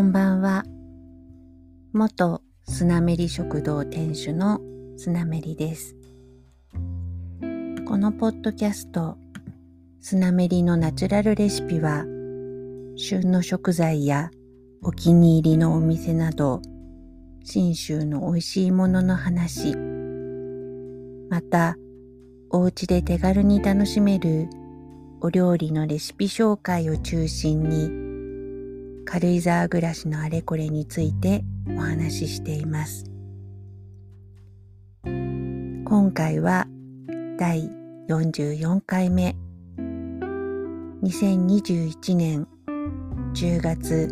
こんばんは。元スナメリ食堂店主のスナメリです。このポッドキャスト、スナメリのナチュラルレシピは、旬の食材やお気に入りのお店など、信州の美味しいものの話、また、お家で手軽に楽しめるお料理のレシピ紹介を中心に軽井沢暮らしのあれこれについてお話ししています。今回は第44回目2021年10月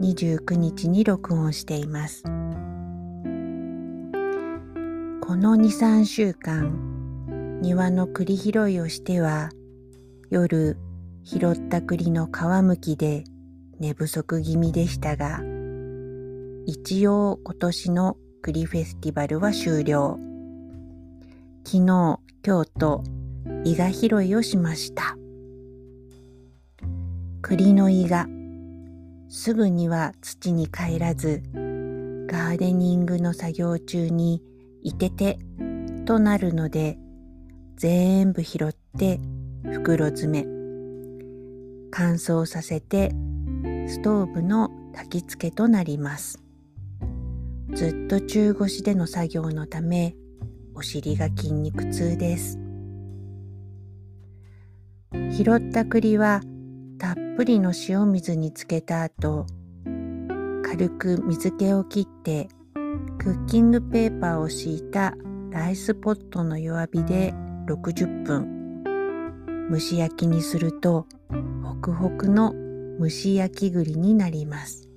29日に録音しています。この2、3週間庭の栗拾いをしては夜拾った栗の皮むきで寝不足気味でしたが、一応今年の栗フェスティバルは終了。昨日、今日と伊賀拾いをしました。栗の伊賀、すぐには土に帰らず、ガーデニングの作業中にいててとなるので、全部拾って袋詰め、乾燥させてストーブの焚き付けとなります。ずっと中腰での作業のため、お尻が筋肉痛です。拾った栗はたっぷりの塩水につけた後、軽く水気を切ってクッキングペーパーを敷いたライスポットの弱火で60分蒸し焼きにするとホクホクの蒸し焼き栗になります。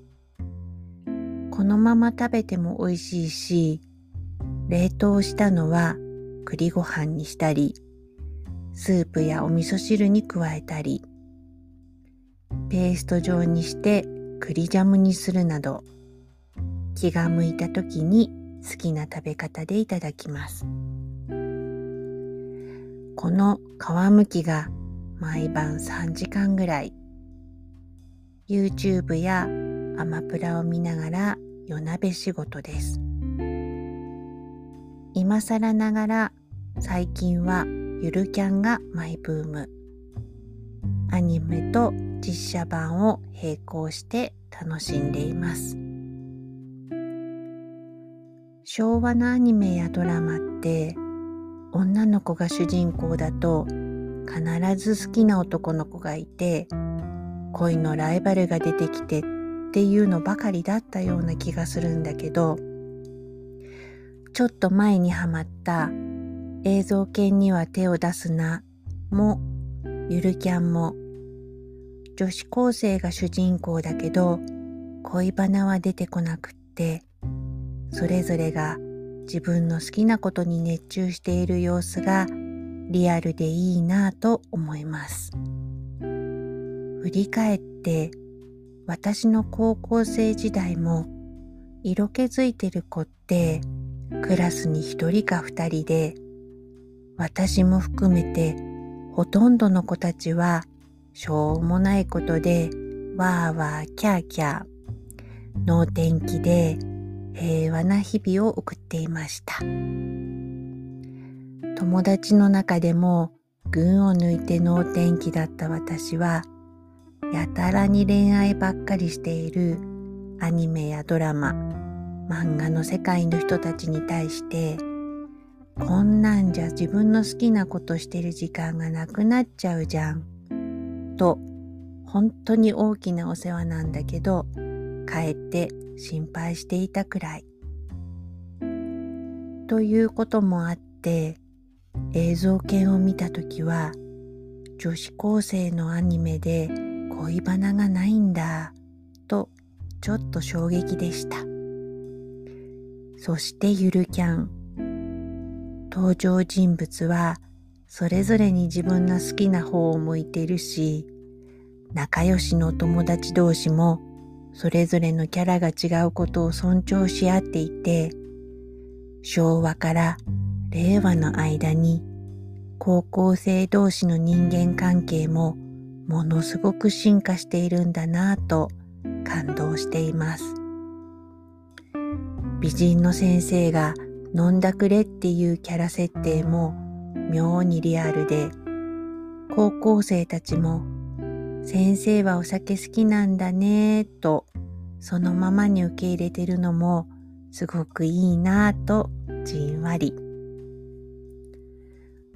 このまま食べても美味しいし、冷凍したのは栗ご飯にしたり、スープやお味噌汁に加えたり、ペースト状にして栗ジャムにするなど、気が向いた時に好きな食べ方でいただきます。この皮むきが毎晩3時間ぐらい YouTube やアマプラを見ながら夜鍋仕事です。今更ながら最近はゆるキャンがマイブーム。アニメと実写版を並行して楽しんでいます。昭和のアニメやドラマって女の子が主人公だと必ず好きな男の子がいて恋のライバルが出てきてっていうのばかりだったような気がするんだけどちょっと前にハマった映像犬には手を出すなもゆるキャンも女子高生が主人公だけど恋バナは出てこなくってそれぞれが自分の好きなことに熱中している様子がリアルでいいなぁと思います。振り返って私の高校生時代も色気づいてる子ってクラスに一人か二人で私も含めてほとんどの子たちはしょうもないことでわーわーキャーキャー能天気で平和な日々を送っていました。友達の中でも群を抜いて能天気だった私はやたらに恋愛ばっかりしているアニメやドラマ、漫画の世界の人たちに対して、こんなんじゃ自分の好きなことしてる時間がなくなっちゃうじゃん。と、本当に大きなお世話なんだけど、かえって心配していたくらい。ということもあって、映像犬を見たときは、女子高生のアニメで恋バナがないんだとちょっと衝撃でした。そしてゆるキャン。登場人物はそれぞれに自分の好きな方を向いているし仲良しの友達同士もそれぞれのキャラが違うことを尊重し合っていて昭和から令和の間に高校生同士の人間関係もものすごく進化しているんだなぁと感動しています。美人の先生が飲んだくれっていうキャラ設定も妙にリアルで、高校生たちも先生はお酒好きなんだねとそのままに受け入れてるのもすごくいいなぁとじんわり。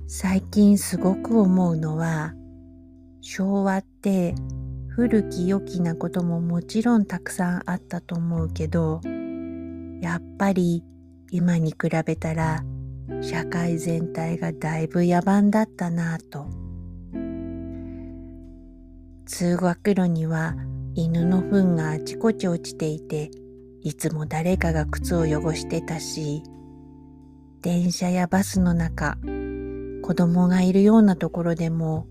最近すごく思うのは昭和って古き良きなことももちろんたくさんあったと思うけどやっぱり今に比べたら社会全体がだいぶ野蛮だったなぁと。通学路には犬の糞があちこち落ちていていつも誰かが靴を汚してたし電車やバスの中子供がいるようなところでも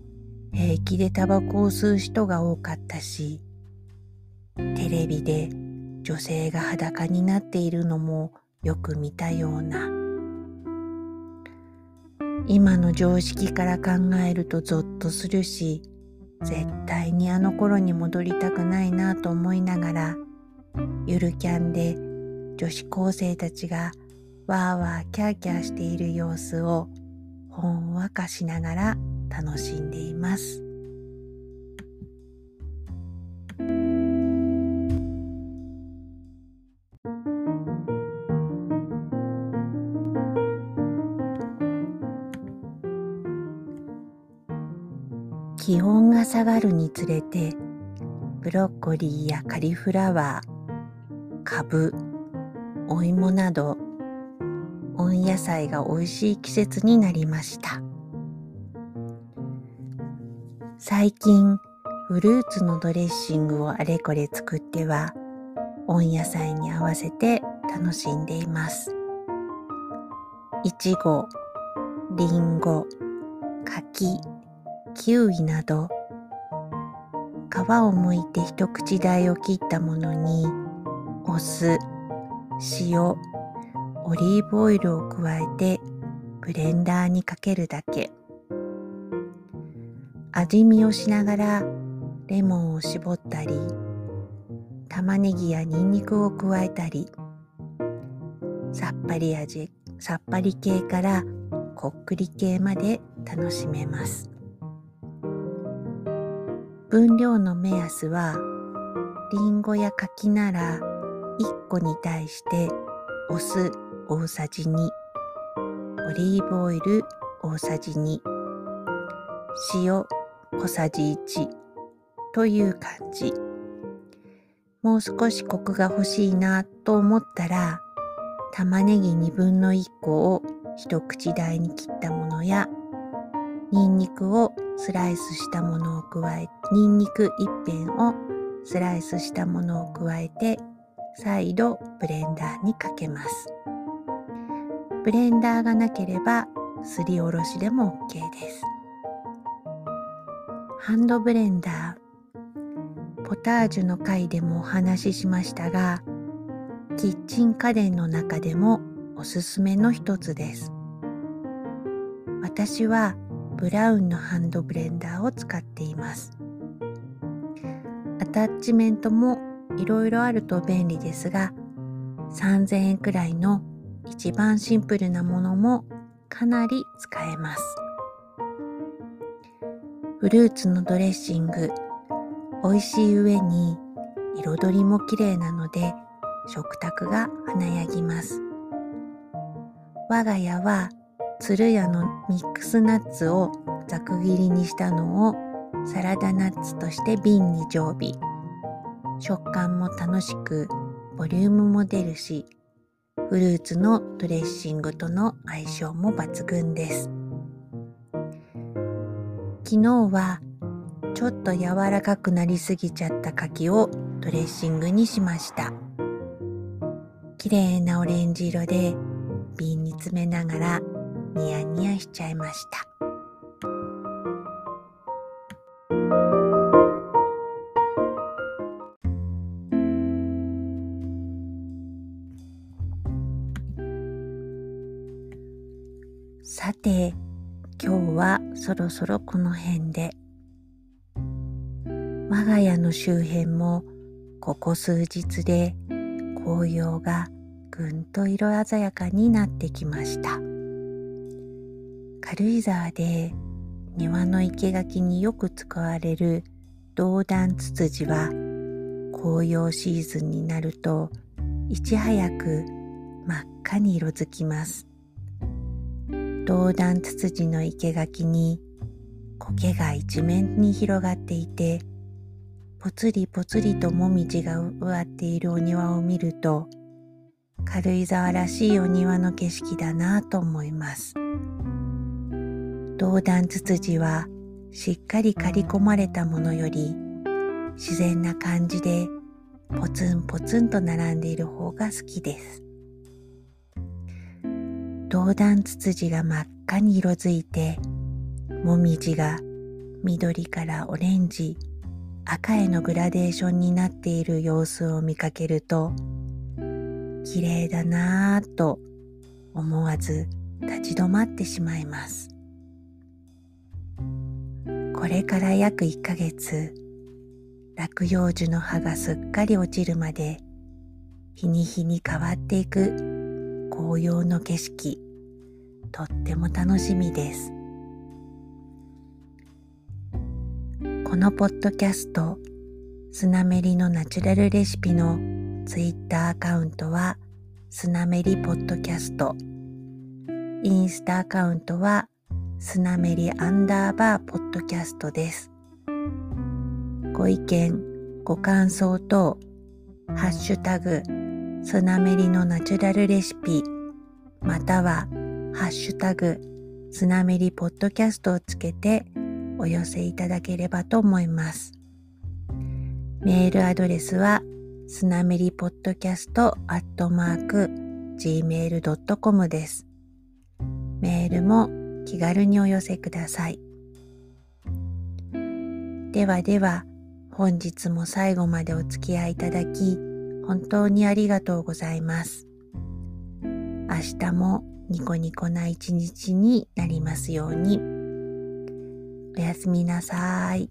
平気でタバコを吸う人が多かったし、テレビで女性が裸になっているのもよく見たような。今の常識から考えるとゾッとするし、絶対にあの頃に戻りたくないなと思いながら、ゆるキャンで女子高生たちがわーわーキャーキャーしている様子をほんわかしながら楽しんでいます。気温が下がるにつれてブロッコリーやカリフラワーかぶお芋など温野菜が美味しい季節になりました最近フルーツのドレッシングをあれこれ作っては温野菜に合わせて楽しんでいます。いちご、りんご、柿、キウイなど皮を剥いて一口大を切ったものにお酢、塩、オリーブオイルを加えてブレンダーにかけるだけ。味見をしながらレモンを絞ったり玉ねぎやニンニクを加えたりさっぱり味さっぱり系からこっくり系まで楽しめます。分量の目安はりんごや柿なら1個に対してお酢大さじ2オリーブオイル大さじ2塩小さじ1という感じ。もう少しコクが欲しいなと思ったら、玉ねぎ2分の1個を一口大に切ったものや、ニンニクをスライスしたものを加え、ニンニク1片をスライスしたものを加えて、再度ブレンダーにかけます。ブレンダーがなければすりおろしでも OK です。ハンドブレンダー。ポタージュの回でもお話ししましたがキッチン家電の中でもおすすめの一つです。私はブラウンのハンドブレンダーを使っています。アタッチメントもいろいろあると便利ですが3000円くらいの一番シンプルなものもかなり使えます。フルーツのドレッシング。美味しい上に彩りも綺麗なので食卓が華やぎます。我が家は鶴屋のミックスナッツをざく切りにしたのをサラダナッツとして瓶に常備。食感も楽しくボリュームも出るしフルーツのドレッシングとの相性も抜群です。昨日はちょっと柔らかくなりすぎちゃった柿をドレッシングにしました。綺麗なオレンジ色で瓶に詰めながらニヤニヤしちゃいました。さて、今日はそろそろこの辺で。我が家の周辺もここ数日で紅葉がぐんと色鮮やかになってきました。軽井沢で庭の生け垣によく使われる銅弾ツツジは紅葉シーズンになるといち早く真っ赤に色づきます。銅弾ツツジの生垣に苔が一面に広がっていてぽつりぽつりともみじが植わっているお庭を見ると軽井沢らしいお庭の景色だなぁと思います。銅弾ツツジはしっかり刈り込まれたものより自然な感じでポツンポツンと並んでいる方が好きです。銅弾ツツジが真っ赤に色づいてもみじが緑からオレンジ赤へのグラデーションになっている様子を見かけると綺麗だなぁと思わず立ち止まってしまいます。これから約1ヶ月落葉樹の葉がすっかり落ちるまで日に日に変わっていく紅葉の景色。とっても楽しみです。このポッドキャストスナメリのナチュラルレシピのツイッターアカウントはスナメリポッドキャスト。インスタアカウントはスナメリアンダーバーポッドキャストです。ご意見ご感想等ハッシュタグスナメリのナチュラルレシピまたはハッシュタグスナメリポッドキャストをつけてお寄せいただければと思います。メールアドレスはスナメリポッドキャストアットマーク gmail.com です。メールも気軽にお寄せください。ではでは、本日も最後までお付き合いいただき、本当にありがとうございます。明日もニコニコな一日になりますように。おやすみなさい。